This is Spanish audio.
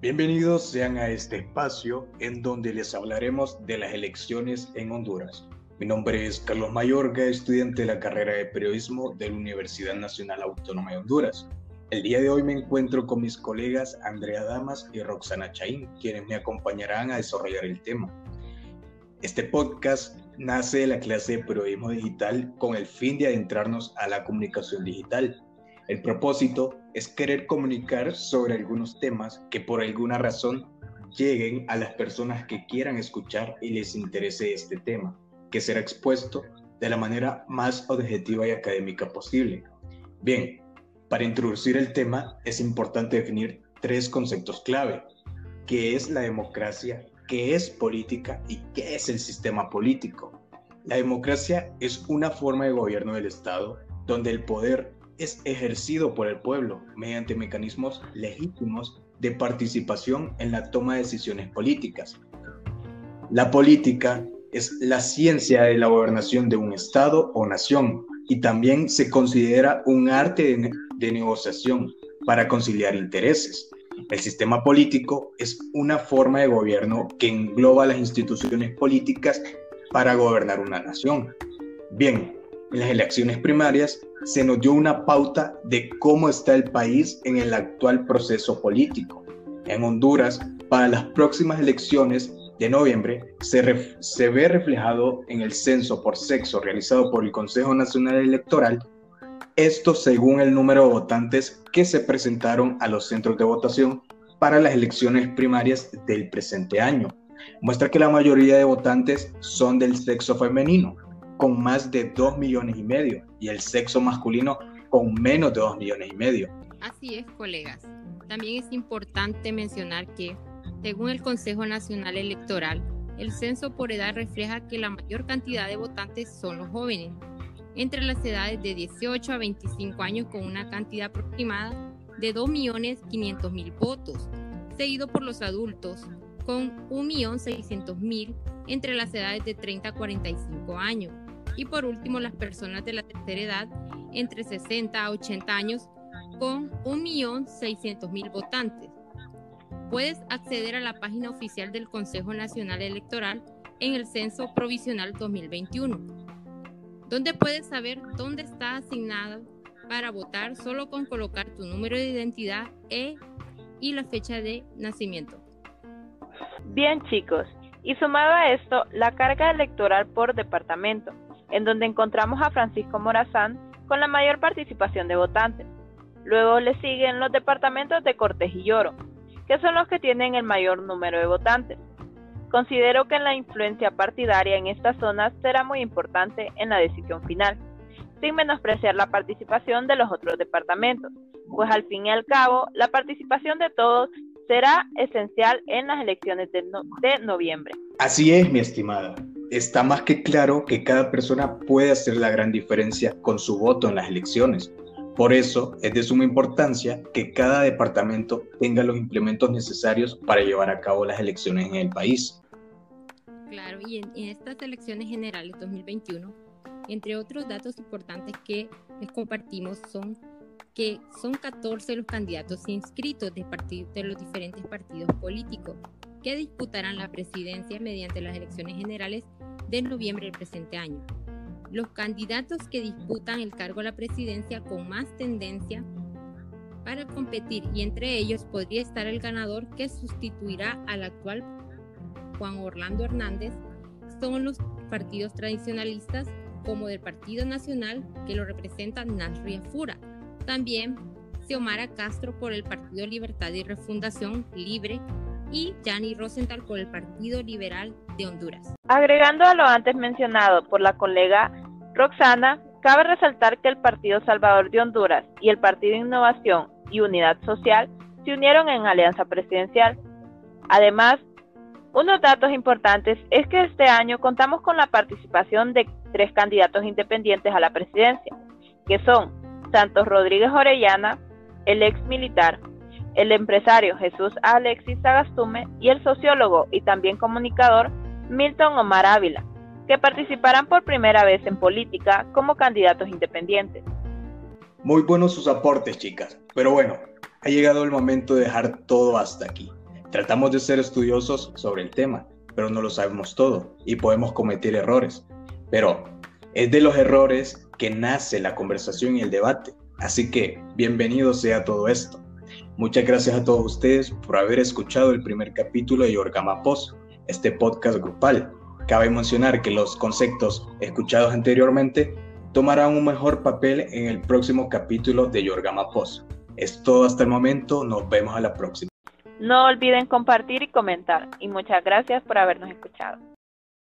Bienvenidos sean a este espacio en donde les hablaremos de las elecciones en Honduras. Mi nombre es Carlos Mayorga, estudiante de la carrera de periodismo de la Universidad Nacional Autónoma de Honduras. El día de hoy me encuentro con mis colegas Andrea Damas y Roxana Chaín, quienes me acompañarán a desarrollar el tema. Este podcast nace de la clase de periodismo digital con el fin de adentrarnos a la comunicación digital el propósito es querer comunicar sobre algunos temas que por alguna razón lleguen a las personas que quieran escuchar y les interese este tema, que será expuesto de la manera más objetiva y académica posible. Bien, para introducir el tema es importante definir tres conceptos clave, qué es la democracia, qué es política y qué es el sistema político. La democracia es una forma de gobierno del Estado donde el poder es ejercido por el pueblo mediante mecanismos legítimos de participación en la toma de decisiones políticas. La política es la ciencia de la gobernación de un Estado o nación y también se considera un arte de, negociación para conciliar intereses. El sistema político es una forma de gobierno que engloba las instituciones políticas para gobernar una nación. Bien, en las elecciones primarias se nos dio una pauta de cómo está el país en el actual proceso político. En Honduras, para las próximas elecciones de noviembre, se, se ve reflejado en el censo por sexo realizado por el Consejo Nacional Electoral, esto según el número de votantes que se presentaron a los centros de votación para las elecciones primarias del presente año. Muestra que la mayoría de votantes son del sexo femenino, con más de 2 millones y medio y el sexo masculino con menos de 2 millones y medio. Así es, colegas. También es importante mencionar que, según el Consejo Nacional Electoral, el censo por edad refleja que la mayor cantidad de votantes son los jóvenes, entre las edades de 18 a 25 años con una cantidad aproximada de 2.500.000 votos, seguido por los adultos con 1.600.000 entre las edades de 30 a 45 años y por último, las personas de la tercera edad entre 60 a 80 años con 1.600.000 votantes. Puedes acceder a la página oficial del Consejo Nacional Electoral en el Censo Provisional 2021, donde puedes saber dónde está asignado para votar solo con colocar tu número de identidad e y la fecha de nacimiento. Bien chicos, y sumado a esto, la carga electoral por departamento en donde encontramos a Francisco Morazán con la mayor participación de votantes. Luego le siguen los departamentos de Cortés y que son los que tienen el mayor número de votantes. Considero que la influencia partidaria en estas zonas será muy importante en la decisión final, sin menospreciar la participación de los otros departamentos, pues al fin y al cabo la participación de todos será esencial en las elecciones de, noviembre. Así es, mi estimada está más que claro que cada persona puede hacer la gran diferencia con su voto en las elecciones. Por eso es de suma importancia que cada departamento tenga los implementos necesarios para llevar a cabo las elecciones en el país. Claro, y en, estas elecciones generales 2021, entre otros datos importantes que les compartimos son que son 14 los candidatos inscritos de, de los diferentes partidos políticos que disputarán la presidencia mediante las elecciones generales de noviembre del presente año. Los candidatos que disputan el cargo a la presidencia con más tendencia para competir y entre ellos podría estar el ganador que sustituirá al actual Juan Orlando Hernández son los partidos tradicionalistas como del Partido Nacional que lo representa Nasria Fura. También Xiomara Castro por el Partido Libertad y Refundación Libre y Yanni Rosenthal por el Partido Liberal de Honduras. Agregando a lo antes mencionado por la colega Roxana, cabe resaltar que el Partido Salvador de Honduras y el Partido Innovación y Unidad Social se unieron en alianza presidencial. Además, unos datos importantes es que este año contamos con la participación de tres candidatos independientes a la presidencia, que son Santos Rodríguez Orellana, el ex militar, el empresario Jesús Alexis Sagastume y el sociólogo y también comunicador Milton Omar Ávila, que participarán por primera vez en política como candidatos independientes. Muy buenos sus aportes, chicas, pero bueno, ha llegado el momento de dejar todo hasta aquí. Tratamos de ser estudiosos sobre el tema, pero no lo sabemos todo y podemos cometer errores. Pero es de los errores que nace la conversación y el debate. Así que bienvenido sea todo esto. Muchas gracias a todos ustedes por haber escuchado el primer capítulo de Yorgama Pozo, este podcast grupal. Cabe mencionar que los conceptos escuchados anteriormente tomarán un mejor papel en el próximo capítulo de Yorgama Pozo. Es todo hasta el momento, nos vemos a la próxima. No olviden compartir y comentar y muchas gracias por habernos escuchado.